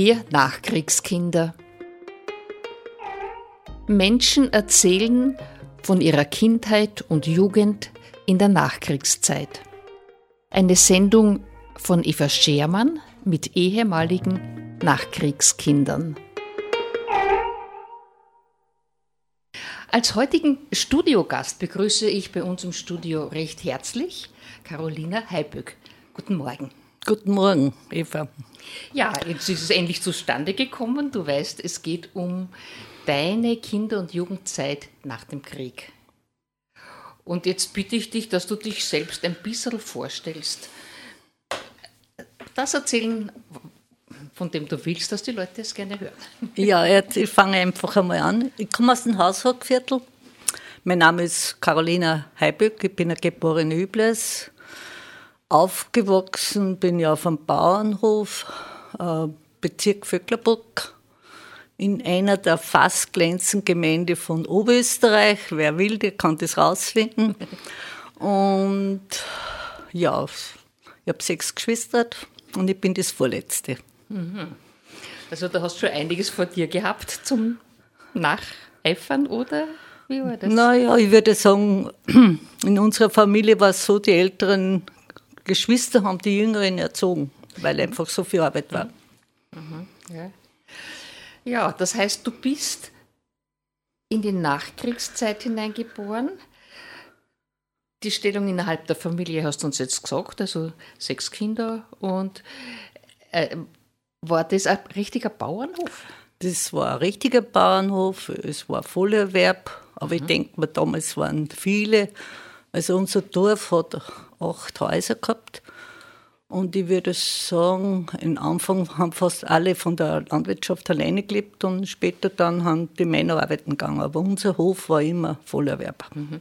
Wir Nachkriegskinder. Menschen erzählen von ihrer Kindheit und Jugend in der Nachkriegszeit. Eine Sendung von Eva Schermann mit ehemaligen Nachkriegskindern. Als heutigen Studiogast begrüße ich bei uns im Studio recht herzlich Carolina Heiböck. Guten Morgen. Guten Morgen, Eva. Ja, jetzt ist es endlich zustande gekommen. Du weißt, es geht um deine Kinder- und Jugendzeit nach dem Krieg. Und jetzt bitte ich dich, dass du dich selbst ein bisschen vorstellst. Das erzählen, von dem du willst, dass die Leute es gerne hören. Ja, jetzt, ich fange einfach einmal an. Ich komme aus dem Haushockviertel. Mein Name ist Carolina Heiböck, ich bin eine geborene Übles. Aufgewachsen bin ich auf einem Bauernhof, äh, Bezirk Vöcklerbruck, in einer der fast glänzenden Gemeinde von Oberösterreich. Wer will, der kann das rausfinden. Und ja, ich habe sechs Geschwister und ich bin das Vorletzte. Mhm. Also da hast du schon einiges vor dir gehabt zum Nacheifern, oder? Wie war das? Naja, ich würde sagen, in unserer Familie war es so, die Älteren Geschwister haben die Jüngeren erzogen, weil einfach so viel Arbeit war. Mhm, ja. ja, das heißt, du bist in die Nachkriegszeit hineingeboren. Die Stellung innerhalb der Familie hast du uns jetzt gesagt, also sechs Kinder. Und äh, war das ein richtiger Bauernhof? Das war ein richtiger Bauernhof, es war Vollerwerb, aber mhm. ich denke mir, damals waren viele. Also unser Dorf hat acht Häuser gehabt. Und ich würde sagen, am Anfang haben fast alle von der Landwirtschaft alleine gelebt und später dann haben die Männer arbeiten gegangen. Aber unser Hof war immer Vollerwerb. Mhm.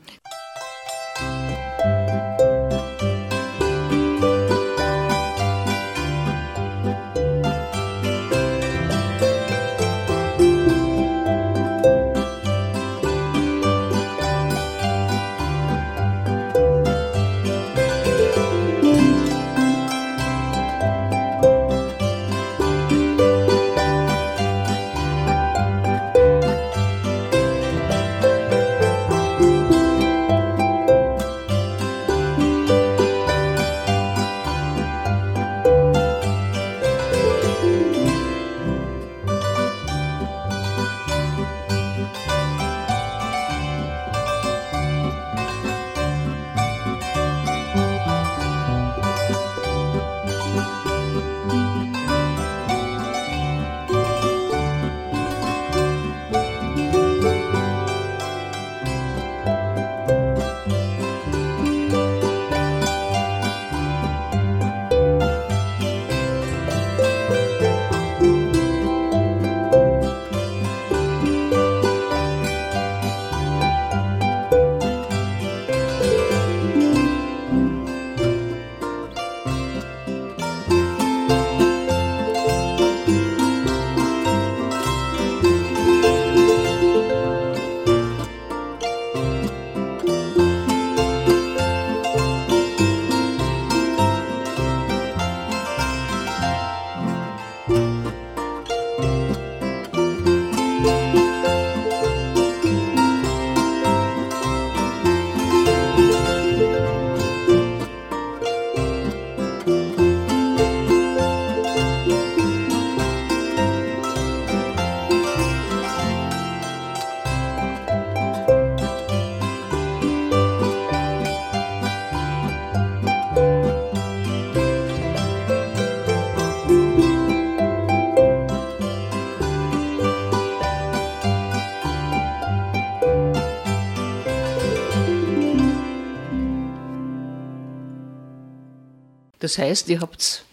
Das heißt, ihr habt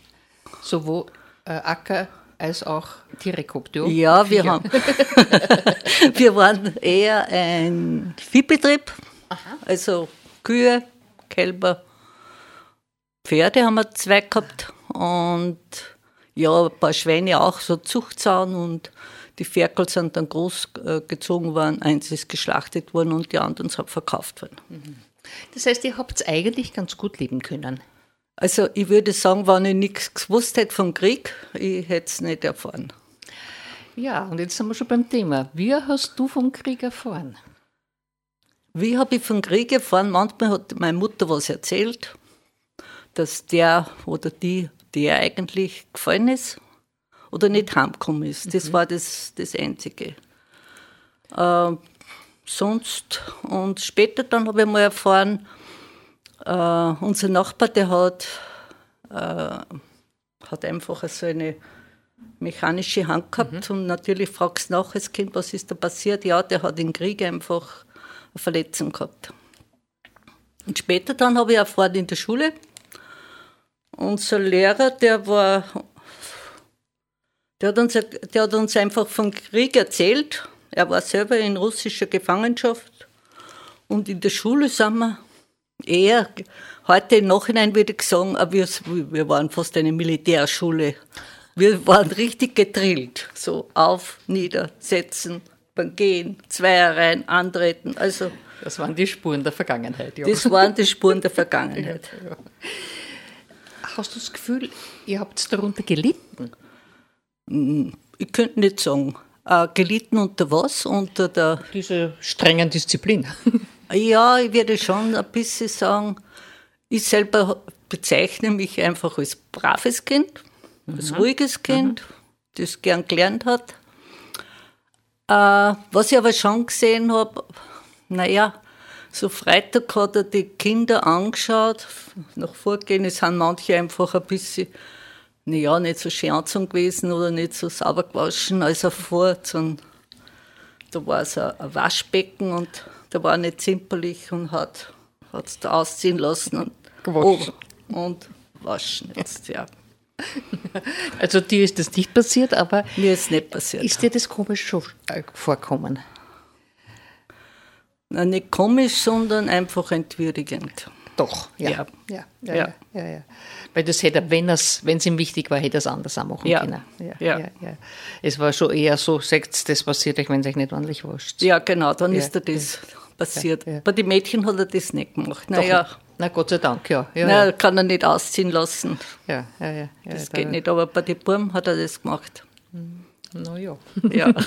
sowohl äh, Acker als auch Tiere gehabt, ja? Ja, wir, haben, wir waren eher ein Viehbetrieb, Aha. also Kühe, Kälber, Pferde haben wir zwei gehabt und ja, ein paar Schweine auch, so Zuchtzaun und die Ferkel sind dann groß äh, gezogen worden, eins ist geschlachtet worden und die anderen sind verkauft worden. Das heißt, ihr habt eigentlich ganz gut leben können. Also ich würde sagen, wenn ich nichts gewusst hätte vom Krieg, ich hätte es nicht erfahren. Ja, und jetzt sind wir schon beim Thema. Wie hast du vom Krieg erfahren? Wie habe ich vom Krieg erfahren? Manchmal hat meine Mutter was erzählt, dass der oder die, der eigentlich gefallen ist oder nicht heimgekommen ist. Das mhm. war das, das Einzige. Äh, sonst, und später dann habe ich mal erfahren, äh, unser Nachbar, der hat, äh, hat einfach so eine mechanische Hand gehabt mhm. und natürlich fragst du nach als Kind, was ist da passiert? Ja, der hat im Krieg einfach eine Verletzung gehabt. Und später dann habe ich erfahren in der Schule, unser Lehrer, der war, der hat uns, der hat uns einfach vom Krieg erzählt. Er war selber in russischer Gefangenschaft. Und in der Schule sind wir eher, heute im Nachhinein würde ich sagen, wir, wir waren fast eine Militärschule. Wir waren richtig gedrillt. So auf, nieder, setzen, beim Gehen, Zweierreihen, antreten. Also, das waren die Spuren der Vergangenheit. Ja. Das waren die Spuren der Vergangenheit. Ja, Hast du das Gefühl, ihr habt darunter gelitten? Mm, ich könnte nicht sagen. Äh, gelitten unter was? Unter der. Diese strengen Disziplin. ja, ich würde schon ein bisschen sagen, ich selber bezeichne mich einfach als braves Kind, als mhm. ruhiges Kind, mhm. das gern gelernt hat. Äh, was ich aber schon gesehen habe, naja, so Freitag hat er die Kinder angeschaut. Nach Vorgehen sind manche einfach ein bisschen, naja, nicht so schön angezogen gewesen oder nicht so sauber gewaschen als er vor. Da war so ein Waschbecken und da war nicht zimperlich und hat es da ausziehen lassen und gewaschen. und waschen jetzt, ja. Also dir ist das nicht passiert, aber mir ist nicht passiert. Ist dir das komisch schon äh, vorkommen? Na, nicht komisch, sondern einfach entwürdigend. Doch, ja. Ja, ja, ja, ja. ja, ja. Weil das hätte, wenn es ihm wichtig war, hätte er es anders auch machen ja. können. Ja, ja. Ja, ja. Es war schon eher so, sagt das passiert euch, wenn es euch nicht ordentlich wascht. Ja, genau, dann ist er das passiert. Bei den Mädchen hat er das nicht gemacht. Naja. Na Gott sei Dank, ja. ja, Na, kann er nicht ausziehen lassen. Ja, ja, ja. das geht nicht, aber bei den Buben hat er das gemacht. Na ja. ja.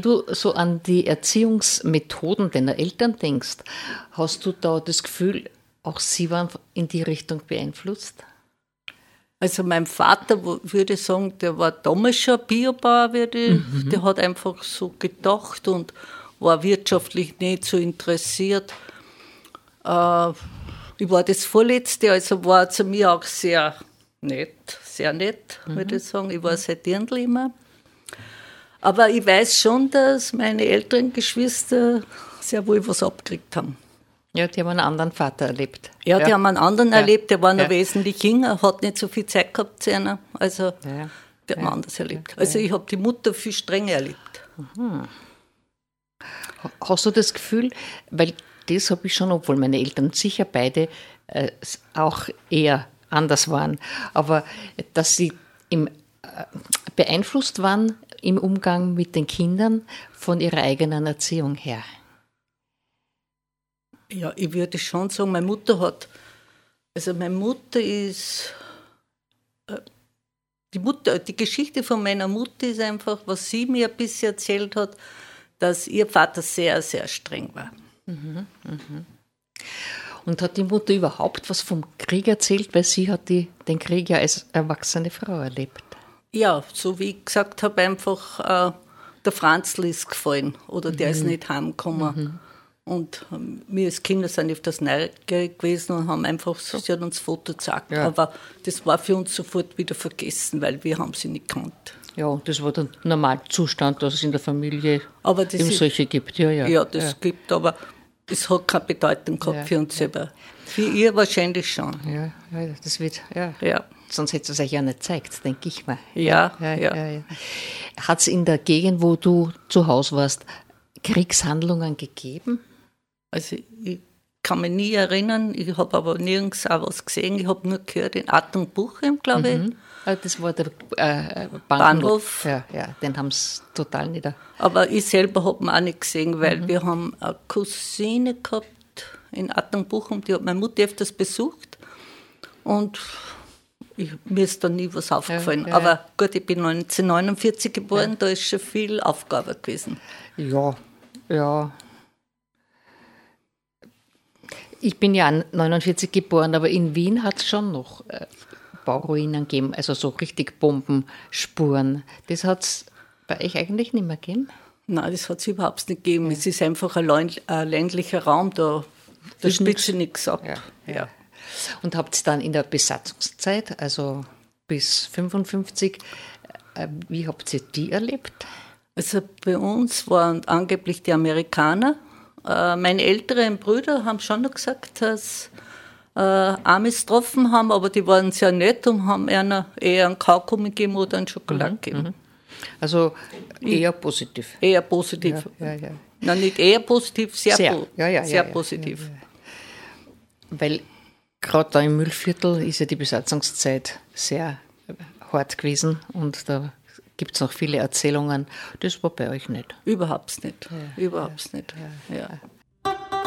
Wenn du so an die Erziehungsmethoden deiner Eltern denkst, hast du da das Gefühl, auch sie waren in die Richtung beeinflusst? Also mein Vater, würde ich sagen, der war damals schon Biobauer, würde mhm. der hat einfach so gedacht und war wirtschaftlich nicht so interessiert. Äh, ich war das Vorletzte, also war zu mir auch sehr nett, sehr nett, mhm. würde ich sagen. Ich war sehr Dirndl immer. Aber ich weiß schon, dass meine älteren Geschwister sehr wohl was abgekriegt haben. Ja, die haben einen anderen Vater erlebt. Ja, die ja. haben einen anderen ja. erlebt, der war noch ja. wesentlich jünger, hat nicht so viel Zeit gehabt zu einer. Also, der hat anders erlebt. Also, ich habe die Mutter viel strenger erlebt. Mhm. Hast du das Gefühl, weil das habe ich schon, obwohl meine Eltern sicher beide äh, auch eher anders waren, aber dass sie im, äh, beeinflusst waren im Umgang mit den Kindern von ihrer eigenen Erziehung her. Ja, ich würde schon sagen, meine Mutter hat, also meine Mutter ist, äh, die, Mutter, die Geschichte von meiner Mutter ist einfach, was sie mir ein bisschen erzählt hat, dass ihr Vater sehr, sehr streng war. Mhm, mhm. Und hat die Mutter überhaupt was vom Krieg erzählt, weil sie hat die, den Krieg ja als erwachsene Frau erlebt? Ja, so wie ich gesagt habe, einfach äh, der Franzl ist gefallen oder der mhm. ist nicht heimgekommen. Mhm. Und ähm, wir als Kinder sind auf das neugierig gewesen und haben einfach, sie hat uns Foto gezeigt. Ja. Aber das war für uns sofort wieder vergessen, weil wir haben sie nicht kannt. Ja, das war der Normalzustand, dass es in der Familie aber das eben solche gibt. Ja, ja. ja das ja. gibt, aber es hat keine Bedeutung gehabt ja, für uns selber. Für ihr wahrscheinlich schon. Ja, das wird, ja. ja. Sonst hätte es euch ja nicht gezeigt, denke ich mal. Ja, ja. ja. Hat es in der Gegend, wo du zu Hause warst, Kriegshandlungen gegeben? Also ich kann mich nie erinnern, ich habe aber nirgends auch was gesehen. Ich habe nur gehört in Attenbuchem, glaube ich. Mhm. Ah, das war der äh, Bahnhof. Bahnhof. Ja, ja, den haben sie total nieder. Aber ich selber habe ihn auch nicht gesehen, weil mhm. wir haben eine Cousine gehabt in Attenbuchem, die hat meine Mutter öfters besucht. Und ich, mir ist da nie was aufgefallen. Ja, ja. Aber gut, ich bin 1949 geboren, ja. da ist schon viel Aufgabe gewesen. Ja, ja. Ich bin ja 49 geboren, aber in Wien hat es schon noch äh, Bauruinen gegeben, also so richtig Bombenspuren. Das hat es bei euch eigentlich nicht mehr gegeben? Nein, das hat es überhaupt nicht gegeben. Ja. Es ist einfach ein, ländlicher Raum, da, da spitze nichts ab. Ja. Und habt ihr dann in der Besatzungszeit, also bis 55, äh, wie habt ihr die erlebt? Also bei uns waren angeblich die Amerikaner äh, meine älteren Brüder haben schon noch gesagt, dass äh, Amis getroffen haben, aber die waren sehr nett und haben einer eher einen Kaugummi gegeben oder einen Schokolade mhm, gegeben. Mhm. Also eher positiv. Eher positiv. Ja, ja, ja. Nein, nicht eher positiv, sehr, sehr, po ja, ja, sehr positiv. Weil gerade da im Müllviertel ist ja die Besatzungszeit sehr hart gewesen und da gibt es noch viele Erzählungen. Das war bei euch nicht. Überhaupt nicht. Ja, Überhaupt ja, nicht. Ja.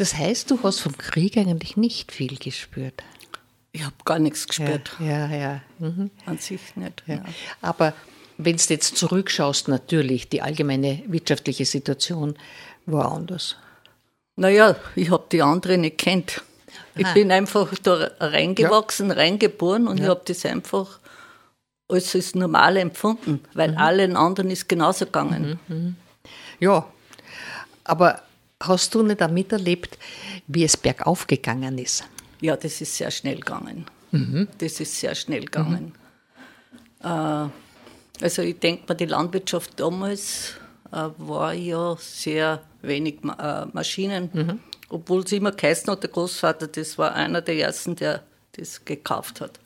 Das heißt, du hast vom Krieg eigentlich nicht viel gespürt. Ich habe gar nichts gespürt. Ja, ja. ja. Mhm. An sich nicht. Ja. Aber wenn du jetzt zurückschaust, natürlich, die allgemeine wirtschaftliche Situation war anders. Naja, ich habe die andere nicht kennt. Ich Aha. bin einfach da reingewachsen, reingeboren und ich habe das einfach als das Normale empfunden, weil allen anderen ist genauso gegangen. Ja, aber hast du nicht auch miterlebt, wie es bergauf gegangen ist? Ja, das ist sehr schnell gegangen. Das ist sehr schnell gegangen. Äh, also ich denke mal, die Landwirtschaft damals äh, war ja sehr wenig äh, Maschinen, obwohl es immer geheißen hat, der Großvater, das war einer der ersten, der das gekauft hat.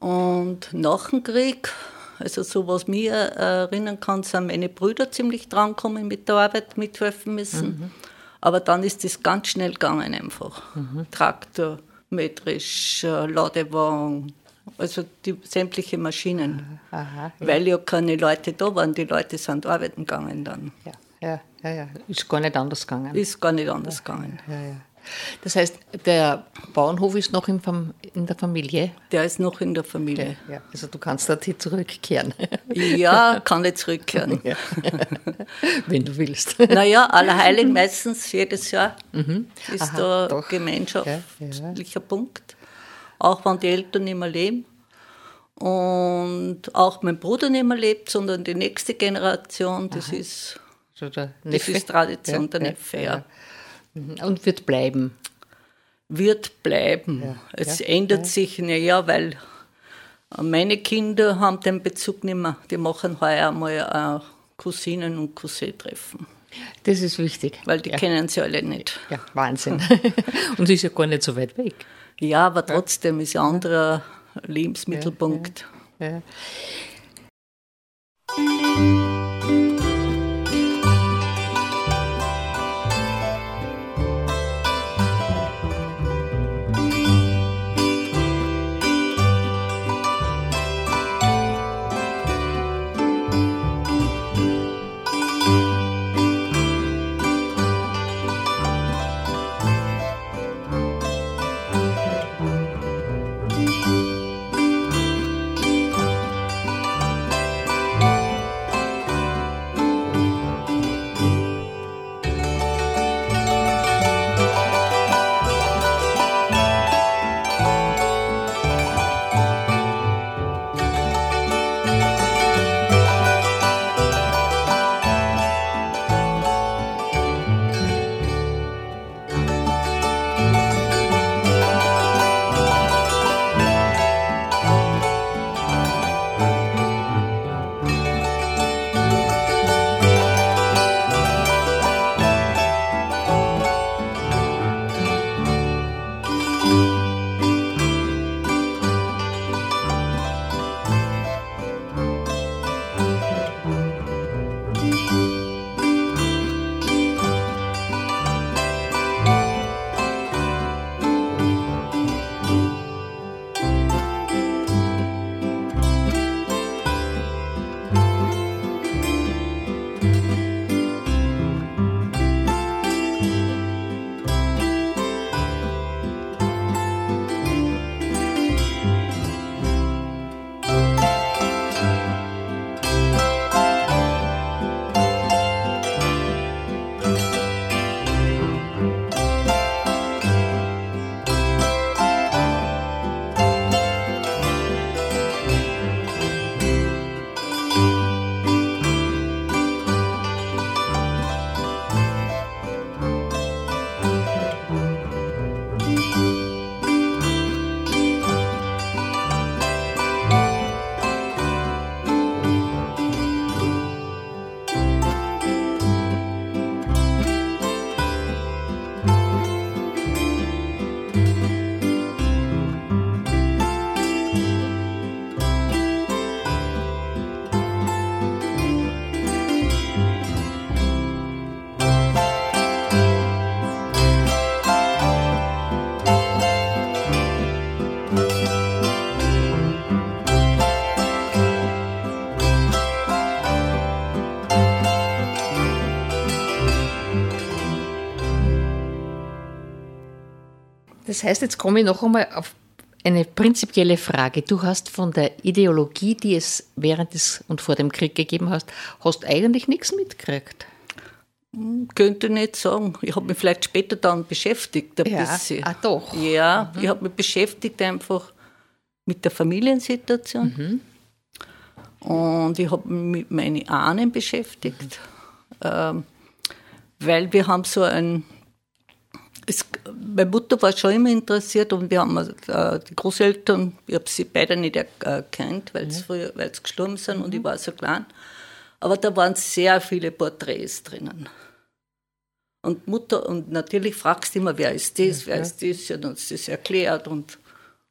Und nach dem Krieg, also so was mir äh, erinnern kann, sind meine Brüder ziemlich drangekommen mit der Arbeit, mithelfen müssen. Aber dann ist das ganz schnell gegangen einfach. Traktor, metrisch, Ladewagen, also die sämtliche Maschinen. Aha. Weil ja keine Leute da waren, die Leute sind arbeiten gegangen dann. Ja, ja, ja, ja. Ist gar nicht anders gegangen. Ist gar nicht anders gegangen. Ja, ja. Das heißt, der Bauernhof ist noch in, in der Familie. Der ist noch in der Familie. Ja, also du kannst dorthin zurückkehren, Ja, kann ich zurückkehren. Ja. wenn du willst. Naja, Allerheiligen meistens jedes Jahr ist Mhm. Aha, da doch. gemeinschaftlicher Punkt. Auch wenn die Eltern nicht mehr leben. Und auch mein Bruder nicht mehr lebt, sondern die nächste Generation, das, ist, Also der das ist Tradition, Ja, der ja, Neffe, ja. Ja. Mhm. Und wird bleiben. Wird bleiben. es ändert sich, naja, weil meine Kinder haben den Bezug nicht mehr. Die machen heuer einmal äh, Cousinen und Cousin-Treffen, Das ist wichtig. weil die ja. kennen sie alle nicht. Ja, Wahnsinn. Und ist ja gar nicht so weit weg. Ja, aber trotzdem ist ein anderer Lebensmittelpunkt. Ja. Das heißt, jetzt komme ich noch einmal auf eine prinzipielle Frage. Du hast von der Ideologie, die es während des und vor dem Krieg gegeben hast, hast eigentlich nichts mitgekriegt. Hm, könnte nicht sagen. Ich habe mich vielleicht später dann beschäftigt ein ja. bisschen. Ah, doch. Ja, mhm. ich habe mich beschäftigt einfach mit der Familiensituation. Mhm. Und ich habe mich mit meinen Ahnen beschäftigt, mhm. ähm, weil wir haben so ein es, meine Mutter war schon immer interessiert und wir haben äh, die Großeltern, ich habe sie beide nicht erkannt, weil sie früher, weil sie gestorben sind mhm. und ich war so klein. Aber da waren sehr viele Porträts drinnen. Und Mutter, und natürlich fragst du immer, wer ist das, wer ist das, sie hat uns das erklärt. Und,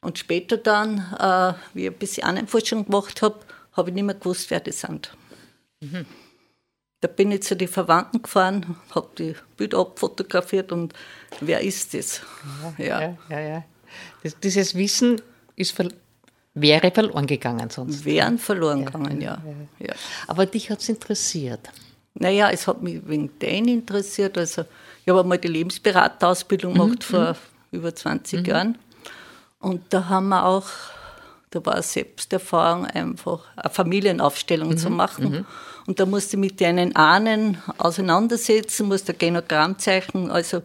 und später dann, äh, wie ich ein bisschen Ahnenforschung gemacht habe, habe ich nicht mehr gewusst, wer das sind. Mhm. Da bin ich zu den Verwandten gefahren, habe die Bilder abfotografiert und wer ist das? Ja, ja, ja. ja. Das, dieses Wissen ist ver wäre verloren gegangen sonst. Wären verloren gegangen, ja. Aber dich hat es interessiert? Naja, es hat mich wegen denen interessiert. Also, ich habe einmal die Lebensberaterausbildung mhm, gemacht vor mhm. über 20 mhm. Jahren. Und da haben wir auch, da war Selbsterfahrung, einfach eine Familienaufstellung mhm. zu machen. Und da musste ich mit deinen Ahnen auseinandersetzen, musste ein Genogramm zeichnen. Also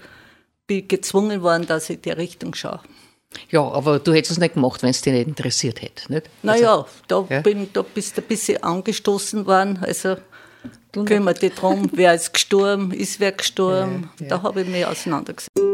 bin gezwungen worden, dass ich in die Richtung schaue. Ja, aber du hättest es nicht gemacht, wenn es dich nicht interessiert hätte, nicht? Naja, also, da, ja? Bin, da bist du ein bisschen angestoßen worden. Also kümmert dich darum, wer ist gestorben, ist wer gestorben. Ja, ja. Da habe ich mich auseinandergesetzt.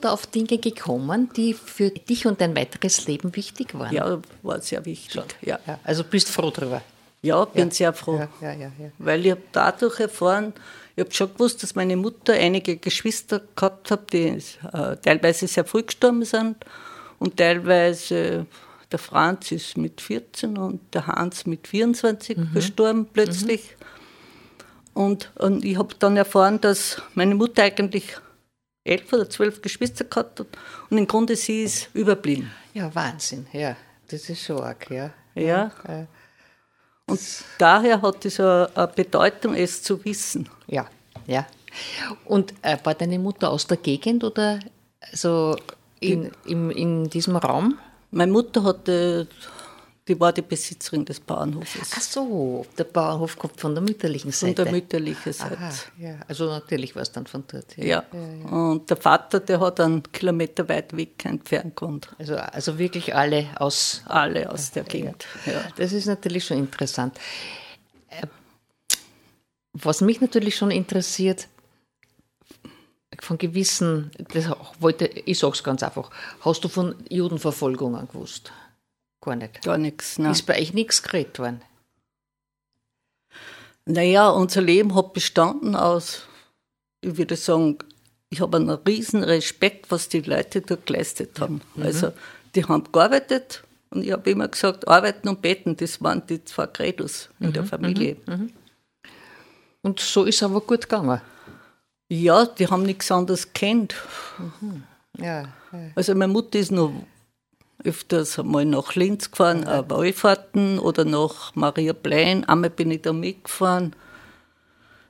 Da auf Dinge gekommen, die für dich und dein weiteres Leben wichtig waren? Ja, war sehr wichtig. Ja. ja. also bist froh darüber? Ja, bin ja. sehr froh. Ja, Weil ich habe dadurch erfahren, ich habe schon gewusst, dass meine Mutter einige Geschwister gehabt hat, die äh, teilweise sehr früh gestorben sind und teilweise der Franz ist mit 14 und der Hans mit 24 mhm. verstorben plötzlich. Mhm. Und, und ich habe dann erfahren, dass meine Mutter eigentlich elf oder zwölf Geschwister gehabt und im Grunde sie ist überblieben. Ja, Wahnsinn, ja. Das ist schon arg, ja. Ja. Und daher hat es eine Bedeutung, es zu wissen. Ja, ja. Und äh, war deine Mutter aus der Gegend oder so in, in, in diesem Raum? Meine Mutter hatte die war die Besitzerin des Bauernhofes. Ach so, der Bauernhof kommt von der mütterlichen Seite. Von der mütterlichen Seite. Aha, ja. Also natürlich war es dann von dort. Ja. Ja. ja. Und der Vater, der hat einen Kilometer weit weg entfernt gewohnt. Also, also wirklich alle aus... Alle aus der Gegend, ja. Das ist natürlich schon interessant. Äh, was mich natürlich schon interessiert, von gewissen, das wollte, ich sage es ganz einfach, hast du von Judenverfolgungen gewusst? Gar nicht. Gar nichts, nein. Ist bei euch nichts geredet worden? Naja, unser Leben hat bestanden aus, ich würde sagen, ich habe einen riesen Respekt, was die Leute dort geleistet haben. Mhm. Also, die haben gearbeitet und ich habe immer gesagt, arbeiten und beten, das waren die zwei Credos in mhm. der Familie. Mhm. mhm. Und so ist es aber gut gegangen? Ja, die haben nichts anderes kennt. Mhm. Ja, ja. Also meine Mutter ist noch öfters einmal nach Linz gefahren, äh, Wallfahrten oder nach Maria Plein. Einmal bin ich da mitgefahren.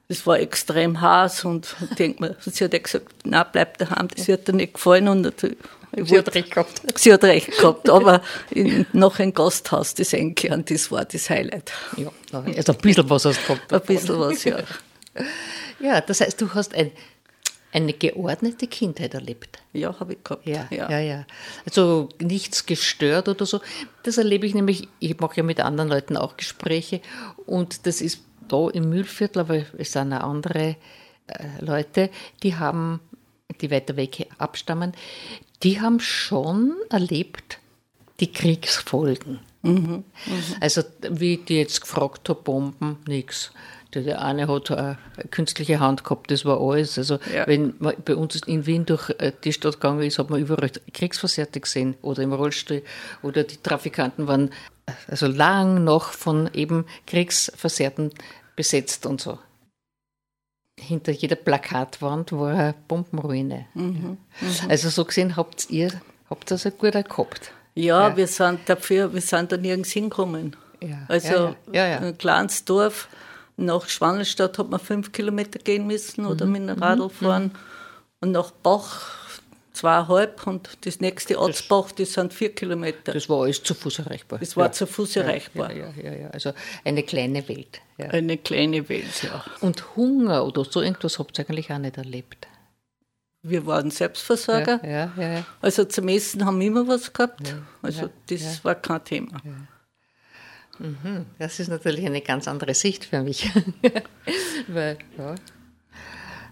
Es war extrem heiß und ich denke mir, sie hat ja gesagt, nein, bleib daheim, das wird dir nicht gefallen. Und sie hat recht gehabt. Sie hat recht gehabt, aber in, noch ein Gasthaus, das Einkern, das war das Highlight. Ja, also ein bisschen was hast du gehabt. Ein bisschen was, ja. Ja, das heißt, du hast ein eine geordnete Kindheit erlebt. Ja, habe ich gehabt. Ja, ja, ja, ja. Also nichts gestört oder so. Das erlebe ich nämlich, ich mache ja mit anderen Leuten auch Gespräche und das ist da im Mühlviertel, aber es sind auch andere äh, Leute, die haben, die weiter weg abstammen, die haben schon erlebt die Kriegsfolgen. Mhm, mhm. Also wie die jetzt gefragt habe, Bomben, nichts. Der eine hat eine künstliche Hand gehabt, das war alles. Also ja. wenn man bei uns in Wien durch äh, die Stadt gegangen ist, hat man überall Kriegsversehrte gesehen oder im Rollstuhl oder die Trafikanten waren also lang noch von eben Kriegsversehrten besetzt und so. Hinter jeder Plakatwand war eine Bombenruine. Mhm. Mhm. Also so gesehen habt ihr habt das ein guter gehabt. Ja, ja, wir sind dafür, wir sind da nirgends hingekommen. Ja, also ja, ein kleines Dorf nach Schwanenstadt hat man fünf Kilometer gehen müssen oder mhm. mit dem Radl mhm. fahren. Und nach Bach zweieinhalb und das nächste Ortsbach, das sind vier Kilometer. Das war alles zu Fuß erreichbar. Das war ja. zu Fuß erreichbar. Ja, ja, ja, Also eine kleine Welt. Eine kleine Welt, ja. Und Hunger oder so irgendwas habt ihr eigentlich auch nicht erlebt? Wir waren Selbstversorger. Ja, ja, ja. Also zum Essen haben wir immer was gehabt. Also das war kein Thema. Das ist natürlich eine ganz andere Sicht für mich. weil, ja,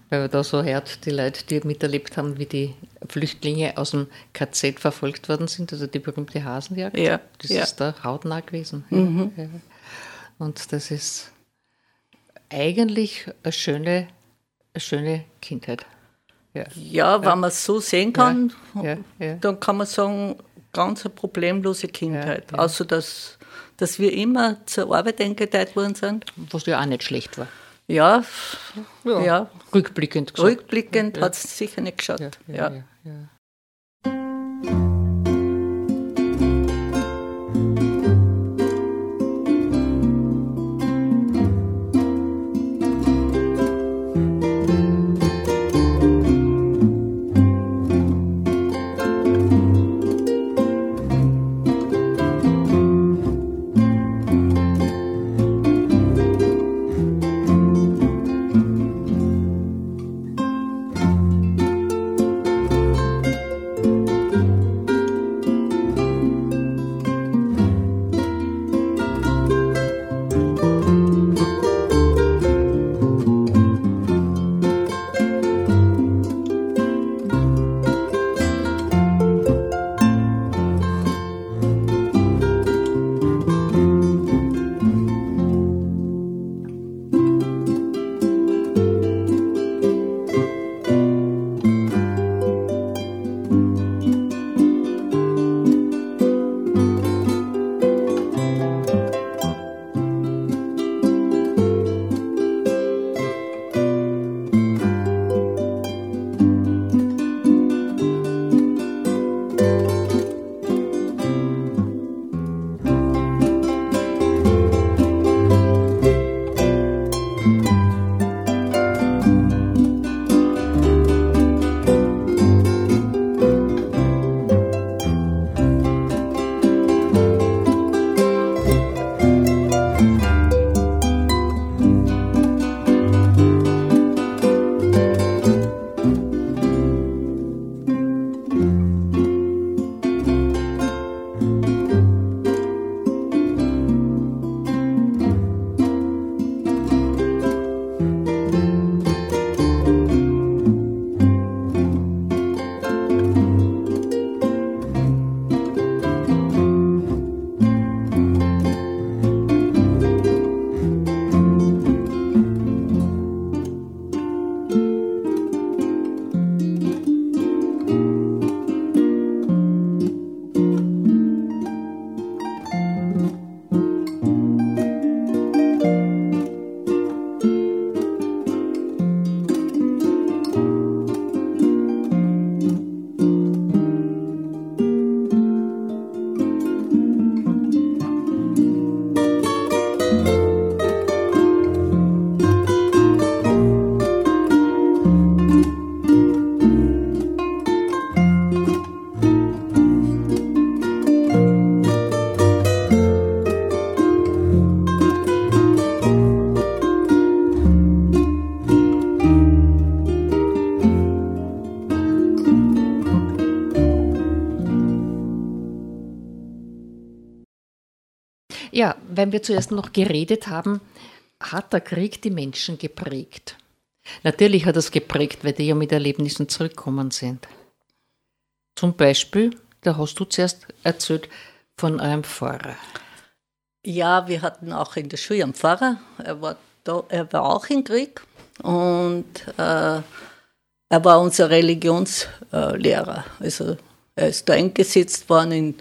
weil man da so hört, die Leute, die miterlebt haben, wie die Flüchtlinge aus dem KZ verfolgt worden sind, also die berühmte Hasenjagd. Ja, das ja. ist da hautnah gewesen. Mhm. Ja, Und das ist eigentlich eine schöne, eine schöne Kindheit. Ja, ja wenn man es so sehen kann, dann kann man sagen, ganz eine problemlose Kindheit. Außer dass dass wir immer zur Arbeit eingeteilt worden sind. Was ja auch nicht schlecht war. Ja, ja. ja. rückblickend gesagt. Rückblickend ja. hat es sicher nicht geschaut. ja. ja. Weil wir zuerst noch geredet haben, hat der Krieg die Menschen geprägt? Natürlich hat es geprägt, weil die ja mit Erlebnissen zurückgekommen sind. Zum Beispiel, da hast du zuerst erzählt von eurem Pfarrer. Ja, wir hatten auch in der Schule einen Pfarrer. Er war, da, er war auch im Krieg und äh, er war unser Religionslehrer. Also er ist da eingesetzt worden in,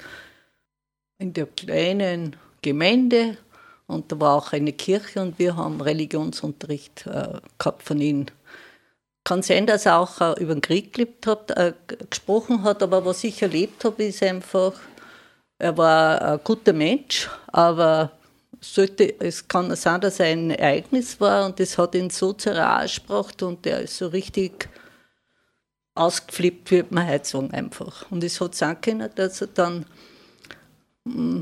in der kleinen Gemeinde und da war auch eine Kirche und wir haben Religionsunterricht äh, gehabt von ihm. Kann sein, dass er auch äh, über den Krieg gelebt hat, äh, gesprochen hat, aber was ich erlebt habe, ist einfach, er war ein guter Mensch, aber sollte, es kann sein, dass er ein Ereignis war und das hat ihn so zerrascht gebracht und er ist so richtig ausgeflippt, würde man heute sagen, einfach. Und es hat sein können, dass er dann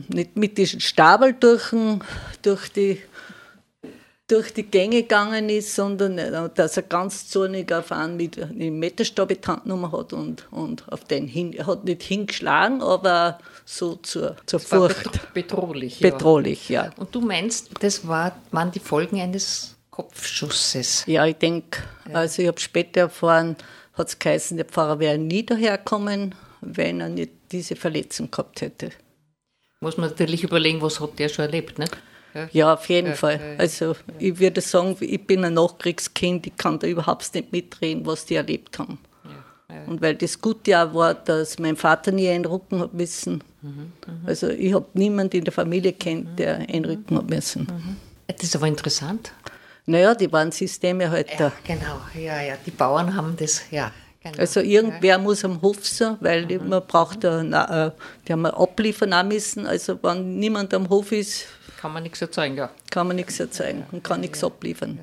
nicht mit diesen Stabel durch, durch, die, durch die Gänge gegangen ist, sondern äh, dass er ganz zornig auf einen mit einem Meterstab genommen hat und, und auf den hin, er hat nicht hingeschlagen, aber so zur, zur das Furcht. bedrohlich. Ja. Bedrohlich, ja. Und du meinst, das war, waren die Folgen eines Kopfschusses? Ja, ich denke, ja. also ich habe später erfahren, hat es geheißen, der Pfarrer wäre nie daherkommen, wenn er nicht diese Verletzung gehabt hätte. Muss man natürlich überlegen, was hat der schon erlebt, nicht? Ja, ja auf jeden ja, Fall. Ja, also ich würde sagen, ich bin ein Nachkriegskind, ich kann da überhaupt nicht mitreden, was die erlebt haben. Und weil das Gute auch war, dass mein Vater nie einrücken hat müssen. Mhm, mhm. also ich habe niemanden in der Familie kennt, der einrücken hat müssen. Mhm. Das ist aber interessant. Naja, die waren Systeme halt ja. Genau, ja, ja. Die Bauern haben das, ja. Genau. Also irgendwer ja. muss am Hof sein, weil mhm. man braucht da, äh, die haben abliefern auch müssen. Also wenn niemand am Hof ist, kann man nichts erzeugen, ja. Kann man nichts erzeugen und kann nichts abliefern.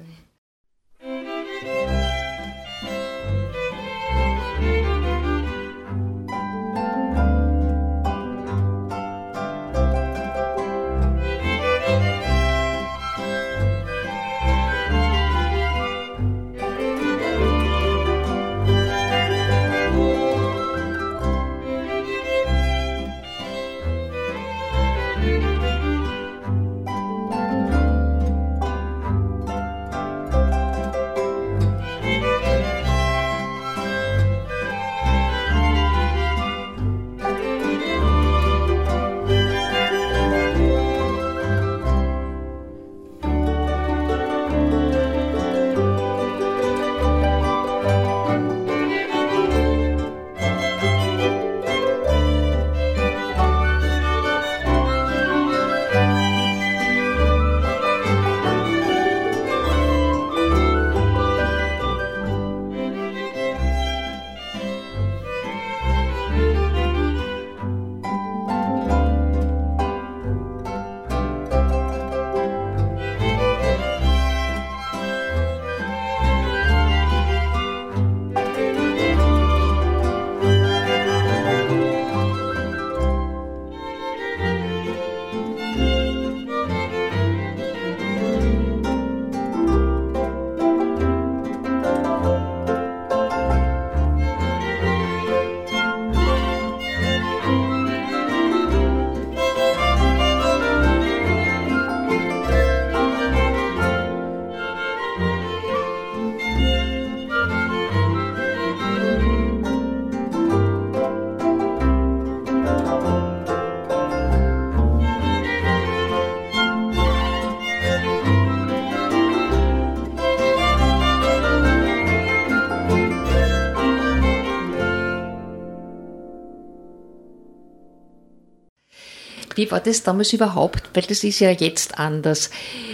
Wie war das damals überhaupt? Weil das ist ja jetzt anders.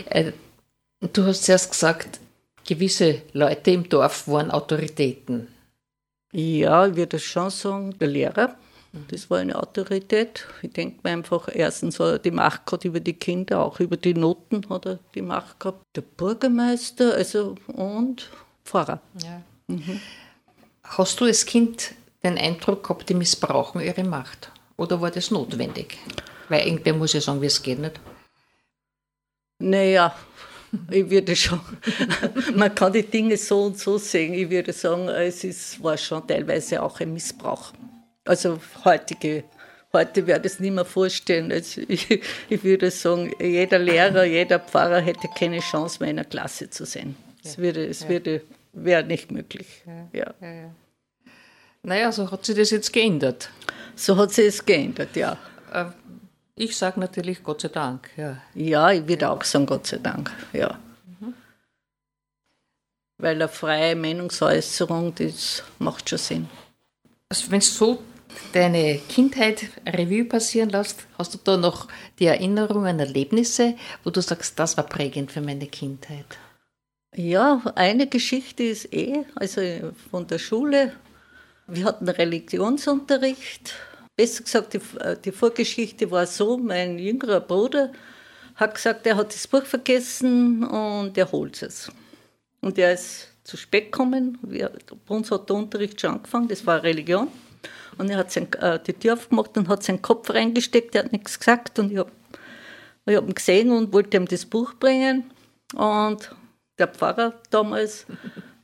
Äh, du hast zuerst gesagt, gewisse Leute im Dorf waren Autoritäten. Ja, ich würde schon sagen, der Lehrer, das war eine Autorität. Ich denke mir einfach, erstens hat er die Macht gehabt über die Kinder, auch über die Noten hat er die Macht gehabt. Der Bürgermeister, also und Pfarrer. Ja. Mhm. Hast du als Kind den Eindruck gehabt, die missbrauchen ihre Macht? Oder war das notwendig? Weil irgendwer muss ja sagen, wie es geht nicht. Naja, ich würde schon, man kann die Dinge so und so sehen. Ich würde sagen, es ist, war schon teilweise auch ein Missbrauch. Also heutige Heute werde ich es nicht mehr vorstellen. Also ich, ich, würde sagen, jeder Lehrer, jeder Pfarrer hätte keine Chance mehr in der Klasse zu sein. Es, würde, es ja. würde, wäre nicht möglich. Ja. Ja. Ja, Naja, so hat sich das jetzt geändert. So hat sich es geändert, ja. Ich sage natürlich Gott sei Dank. Ja, ja ich würde auch sagen Gott sei Dank, ja. Mhm. Weil eine freie Meinungsäußerung, das macht schon Sinn. Also wenn du so deine Kindheit Revue passieren lässt, hast du da noch die Erinnerungen, Erlebnisse, wo du sagst, das war prägend für meine Kindheit? Ja, eine Geschichte ist eh, also von der Schule. Wir hatten Religionsunterricht. Besser gesagt, die, die Vorgeschichte war so, mein jüngerer Bruder hat gesagt, er hat das Buch vergessen und er holt es. Und er ist zu spät gekommen. Wir, bei uns hat der Unterricht schon angefangen, das war Religion. Und er hat sein, äh, die Tür aufgemacht und hat seinen Kopf reingesteckt, er hat nichts gesagt. Und ich habe hab ihn gesehen und wollte ihm das Buch bringen. Und der Pfarrer damals,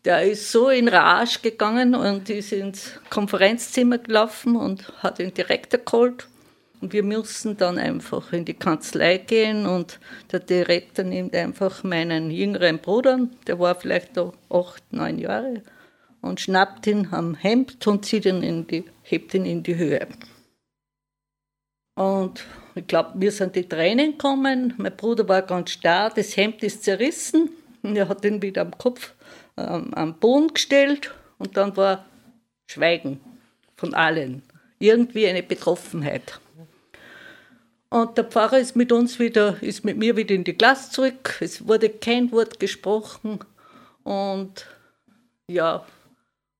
der ist so in Rage gegangen und ist ins Konferenzzimmer gelaufen und hat den Direktor geholt. Und wir mussten dann einfach in die Kanzlei gehen und der Direktor nimmt einfach meinen jüngeren Bruder, der war vielleicht da acht, neun Jahre, und schnappt ihn am Hemd und zieht ihn in die, hebt ihn in die Höhe. Und ich glaube, mir sind die Tränen gekommen. Mein Bruder war ganz starr, das Hemd ist zerrissen. Und er hat ihn wieder am Kopf ähm, am Boden gestellt und dann war Schweigen von allen. Irgendwie eine Betroffenheit. Und der Pfarrer ist mit uns wieder, ist mit mir wieder in die Klasse zurück. Es wurde kein Wort gesprochen. Und ja,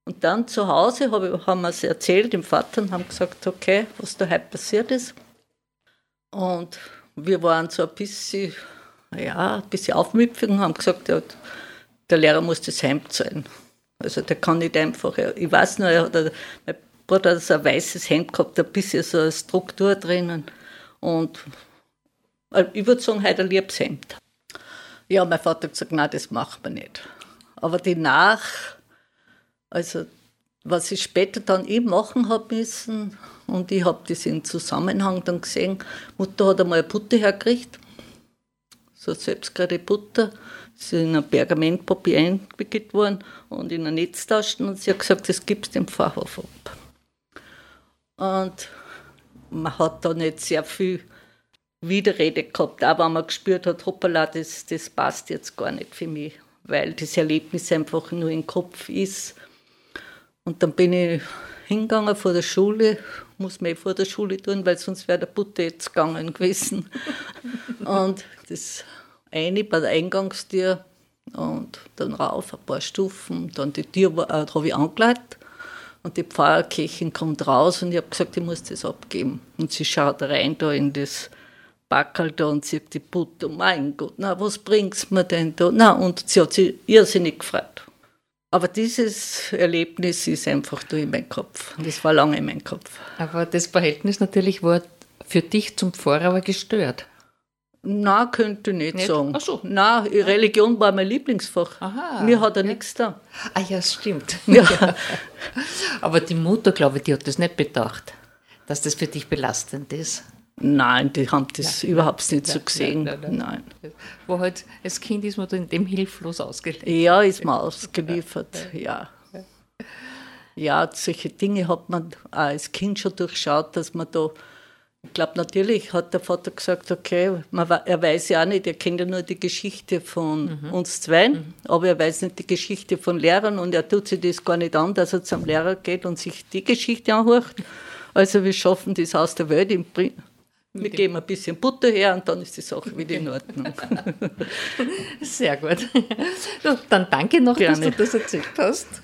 und dann zu Hause haben wir es erzählt dem Vater und haben gesagt, okay, was da heute passiert ist. Und wir waren so ein bisschen, ja, ein bisschen aufmüpfig und haben gesagt, ja, der Lehrer muss das Hemd zahlen. Also der kann nicht einfach, ich weiß nur, er hat, mein Bruder hat so ein weißes Hemd gehabt, ein bisschen so eine Struktur drinnen. Und äh, ich würde sagen, heute ein liebes Hemd. Ja, mein Vater hat gesagt, nein, das macht man nicht. Aber die Nach, also, was ich später dann eben machen habe müssen, und ich habe das im Zusammenhang dann gesehen, Mutter hat einmal eine Butter hergekriegt, so selbstgerade Butter, ist in ein Pergamentpapier eingewickelt worden und in eine Netztasche und sie hat gesagt, das gibst dem Pfarrhof ab. Und man hat da nicht sehr viel Widerrede gehabt, auch wenn man gespürt hat, hoppala, das, das passt jetzt gar nicht für mich, weil das Erlebnis einfach nur im Kopf ist und dann bin ich hingegangen vor der Schule, muss man eh vor der Schule tun, weil sonst wäre der Butte jetzt gegangen gewesen. und das eine bei der Eingangstür und dann rauf ein paar Stufen, dann die Tür, äh, da habe ich angeleitet und die Pfarrerkirchen kommt raus und ich habe gesagt, ich muss das abgeben. Und sie schaut rein da in das Backel da und sieht die Butter, mein Gott, na, was bringt's mir denn da? Na, und sie hat sich irrsinnig gefreut. Aber dieses Erlebnis ist einfach durch in meinem Kopf. Das war lange in meinem Kopf. Aber das Verhältnis natürlich war für dich zum Pfarrer gestört. Na, könnte ich nicht, nicht? sagen. Ach so. Na, Religion war mein Lieblingsfach. Aha, Mir hat er ja. nichts da. Ah ja, stimmt. Ja. Aber die Mutter, glaube ich, die hat das nicht bedacht, dass das für dich belastend ist. Nein, die haben das nein, überhaupt nicht nein, so gesehen. Nein, nein, Wo halt als Kind ist man da in dem hilflos ausgeliefert. Ja, ist man ausgeliefert, ja. Ja, solche Dinge hat man als Kind schon durchschaut, dass man da, ich glaube, natürlich hat der Vater gesagt, okay, man, er weiß ja auch nicht, er kennt ja nur die Geschichte von mhm. uns zwei, mhm. aber er weiß nicht die Geschichte von Lehrern und er tut sich das gar nicht an, dass er zum Lehrer geht und sich die Geschichte anhört. Also wir schaffen das aus der Welt wir geben ein bisschen Butter her und dann ist die Sache wieder in Ordnung. Sehr gut. Dann danke noch, Gerne. dass du das erzählt hast.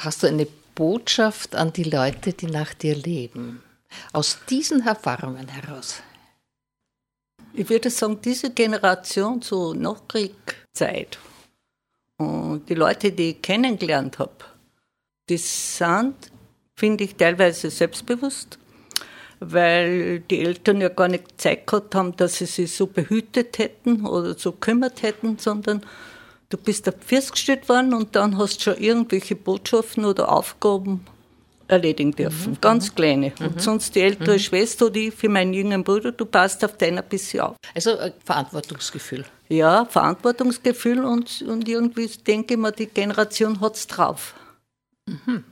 Hast du eine Botschaft an die Leute, die nach dir leben? Aus diesen Erfahrungen heraus? Ich würde sagen, diese Generation, so Nachkriegszeit, und die Leute, die ich kennengelernt habe, die sind, finde ich, teilweise selbstbewusst, weil die Eltern ja gar nicht gehabt haben, dass sie sich so behütet hätten oder so kümmert hätten, sondern du bist auf Füße gestellt worden und dann hast du schon irgendwelche Botschaften oder Aufgaben erledigen dürfen. Mhm. Ganz kleine. Mhm. Und sonst die ältere mhm. Schwester oder ich für meinen jüngeren Bruder, du passt auf deiner ein bisschen auf. Also äh, Verantwortungsgefühl. Ja, Verantwortungsgefühl und, und irgendwie denke ich mir, die Generation hat es drauf. Mhm.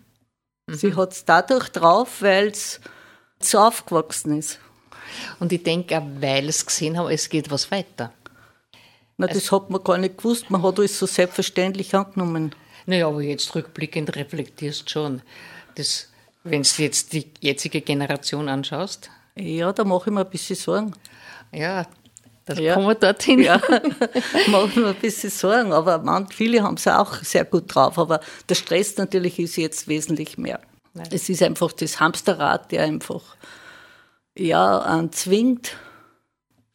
Sie hat es dadurch drauf, weil es so aufgewachsen ist. Und ich denke auch, weil es gesehen haben, es geht was weiter. Na, das hat man gar nicht gewusst. Man hat alles so selbstverständlich angenommen. Naja, aber jetzt rückblickend reflektierst schon. Das, wenn du jetzt die jetzige Generation anschaust. Ja, da mache ich mir ein bisschen Sorgen. Ja, das ja. kommen wir dorthin. Ja, mache ich mir ein bisschen Sorgen. Aber man, viele haben es auch sehr gut drauf. Aber der Stress natürlich ist jetzt wesentlich mehr. Nein. Es ist einfach das Hamsterrad, der einfach ja, zwingt,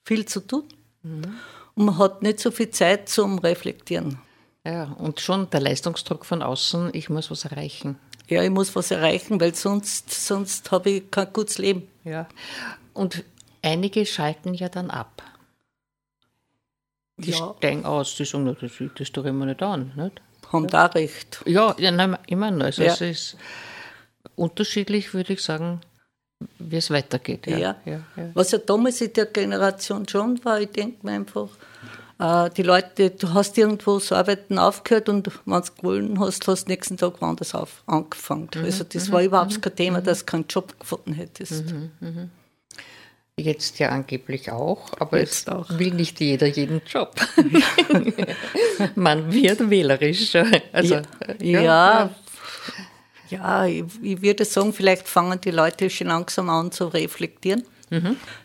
viel zu tun. Mhm. Und man hat nicht so viel Zeit zum Reflektieren. Ja, und schon der Leistungsdruck von außen, ich muss was erreichen. Ja, ich muss was erreichen, weil sonst, sonst habe ich kein gutes Leben. Ja. Und einige schalten ja dann ab. Die ja. steigen aus, die sagen, das, das tue ich mir nicht an. Nicht? Haben ja. da recht. Ja, ja nein, ich meine, also ja. es ist unterschiedlich, würde ich sagen, wie es weitergeht. Ja. Ja. ja. Was ja damals in der Generation schon war, ich denke mir einfach, die Leute, du hast irgendwo das Arbeiten aufgehört und wenn du gewollt hast, hast du nächsten Tag woanders auf, angefangen. Mhm. Also das mhm. war überhaupt mhm. kein Thema, mhm. dass du keinen Job gefunden hättest. Mhm. mhm. Jetzt ja angeblich auch, aber Jetzt es auch. will nicht jeder jeden Job. Man wird wählerisch. Also, ja, ja, ja, ja, ich, ich, würde sagen, vielleicht fangen die Leute schon langsam an zu reflektieren,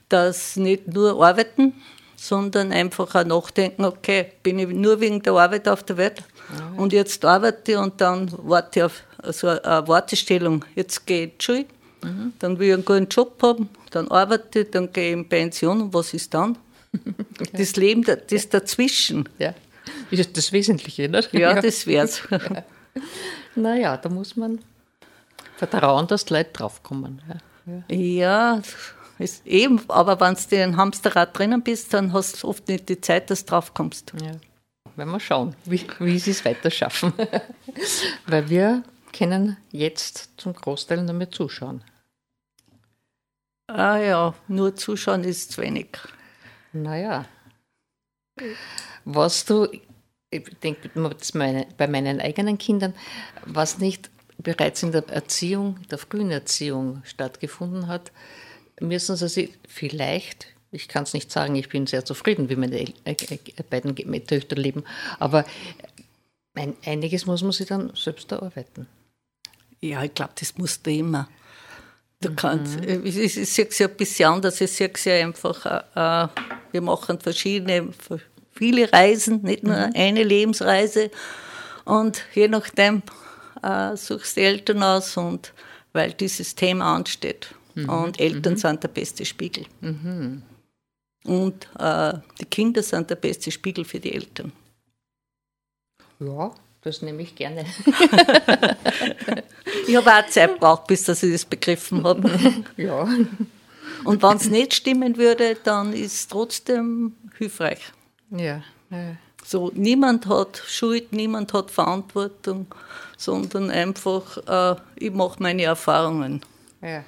dass nicht nur arbeiten, sondern einfach auch nachdenken, okay, bin ich nur wegen der Arbeit auf der Welt mhm. und jetzt arbeite ich und dann warte ich auf so eine Wartestellung. Jetzt gehe ich in die Schule, mhm. dann will ich einen guten Job haben, dann arbeite ich, dann gehe ich in Pension und was ist dann? Das Leben, das dazwischen. Ja, ist das Wesentliche, nicht? Ja, ja. das wär's. Ja. Naja, da muss man Vertrauen, dass die Leute draufkommen. Ja, ja. ja ist eben, aber wenn du in einem Hamsterrad drinnen bist, dann hast du oft nicht die Zeit, dass du draufkommst. Ja. Werden wir schauen, wie, wie sie es weiter schaffen. Weil wir können jetzt zum Großteil nur mehr zuschauen. Ah ja, nur zuschauen ist zu wenig. Naja. Was du, ich denke bei meinen eigenen Kindern, was nicht bereits in der Erziehung, der frühen Erziehung stattgefunden hat, müssen sie sich vielleicht, ich kann es nicht sagen, ich bin sehr zufrieden, wie meine beiden Töchter leben, aber ein, einiges muss man sich dann selbst erarbeiten. Ja, ich glaube, das musst du immer. Du mhm. kannst, ich, ich, ich sehe es ja ein bisschen anders, ich sehe es ja einfach, äh, wir machen verschiedene, viele Reisen, nicht nur mhm. eine Lebensreise und je nachdem äh, suchst du Eltern aus und weil dieses Thema ansteht. Mhm. Und Eltern mhm. sind der beste Spiegel. Mhm. Und äh, die Kinder sind der beste Spiegel für die Eltern. Ja, das nehme ich gerne. ich habe auch Zeit gebraucht, bis dass ich das begriffen habe. ja. Und wenn es nicht stimmen würde, dann ist es trotzdem hilfreich. Ja. ja. So, niemand hat Schuld, niemand hat Verantwortung, sondern einfach, äh, ich mache meine Erfahrungen. Ja.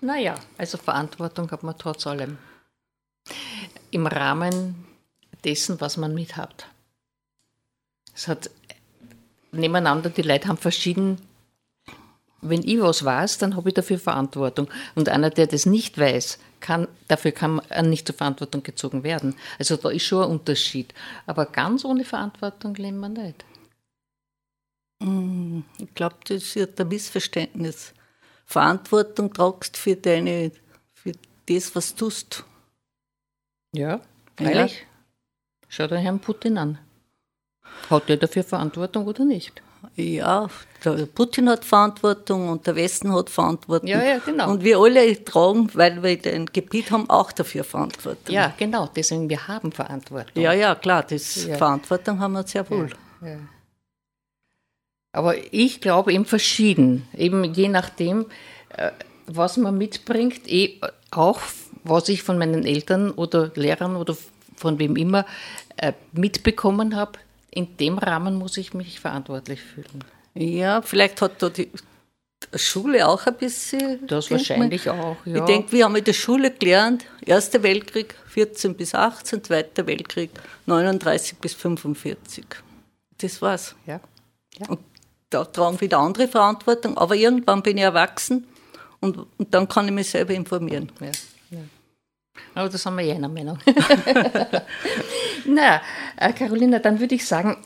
Naja, also Verantwortung hat man trotz allem. Im Rahmen dessen, was man mit hat. Es hat nebeneinander, die Leute haben verschieden. Wenn ich was weiß, dann habe ich dafür Verantwortung. Und einer, der das nicht weiß, kann, dafür kann nicht zur Verantwortung gezogen werden. Also da ist schon ein Unterschied. Aber ganz ohne Verantwortung leben wir nicht. Mm, ich glaube, das ist ein Missverständnis. Verantwortung tragst für deine, für das, was du tust. Ja, freilich. Ja. Schau dir Herrn Putin an. Hat der dafür Verantwortung oder nicht? Ja, der Putin hat Verantwortung und der Westen hat Verantwortung. Ja, ja, genau. Und wir alle tragen, weil wir ein Gebiet haben, auch dafür Verantwortung. Ja, genau. Deswegen, wir haben Verantwortung. Ja, ja, klar, das ja. Verantwortung haben wir sehr wohl. Ja, ja. Aber ich glaube eben verschieden. Eben je nachdem, äh, was man mitbringt, eh auch was ich von meinen Eltern oder Lehrern oder von wem immer äh, mitbekommen habe, in dem Rahmen muss ich mich verantwortlich fühlen. Ja, vielleicht hat da die Schule auch ein bisschen. Das wahrscheinlich man. auch, ja. Ich denke, wir haben in der Schule gelernt, Erster Weltkrieg 14 bis 18, Zweiter Weltkrieg 39 bis 45. Das war's. Ja. ja. Und da tragen wieder andere Verantwortung, aber irgendwann bin ich erwachsen und, und dann kann ich mich selber informieren. Ja. ja. Aber das haben wir ja einer Meinung. Na, äh, Carolina, dann würde ich sagen,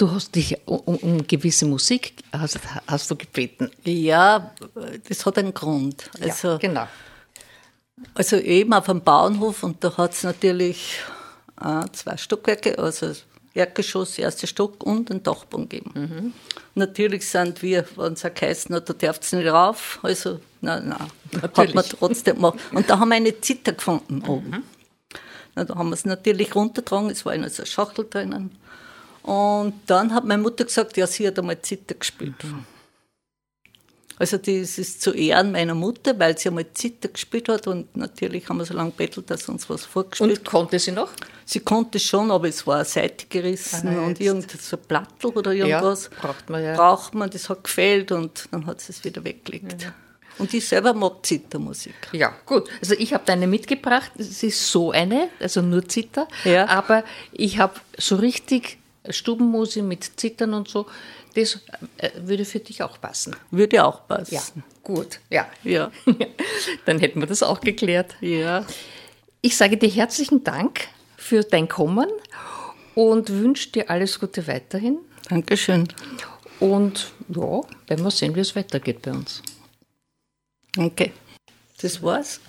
du hast dich um, um gewisse Musik hast, hast, du gebeten. Ja, das hat einen Grund. Also, ja, genau. Also eben auf dem Bauernhof und da hat es natürlich äh, zwei Stockwerke, also Erdgeschoss, erster Stock und einen Dachboden gegeben. Mhm. Natürlich sind wir, wenn es geheißen hat, da darfst du nicht rauf. Also, nein, nein, hat man trotzdem gemacht. Und da haben wir eine Zither gefunden oben. Mhm. Na, da haben wir es natürlich runtergetragen, es war in so einer Schachtel drinnen. Und dann hat meine Mutter gesagt, ja, sie hat einmal Zither gespielt. Mhm. Also das ist zu Ehren meiner Mutter, weil sie einmal Zither gespielt hat und natürlich haben wir so lange bettelt, dass sie uns was vorgespielt Und konnte sie noch? Sie konnte schon, aber es war eine Seite gerissen Aha, und irgend so ein Plattel oder irgendwas. Ja, braucht man ja. Braucht man, das hat gefehlt und dann hat sie es wieder weggelegt. Ja. Und ich selber mag Zittermusik. Ja, gut. Also ich habe deine mitgebracht. Es ist so eine, also nur Zitter. Ja. Aber ich habe so richtig Stubenmusik mit Zittern und so, das äh, würde für dich auch passen. Würde auch passen. Ja, gut. Ja. ja. Dann hätten wir das auch geklärt. Ja. Ich sage dir herzlichen Dank für dein Kommen und wünsche dir alles Gute weiterhin. Dankeschön. Und ja, werden wir sehen, wie es weitergeht bei uns. Danke. Das war's.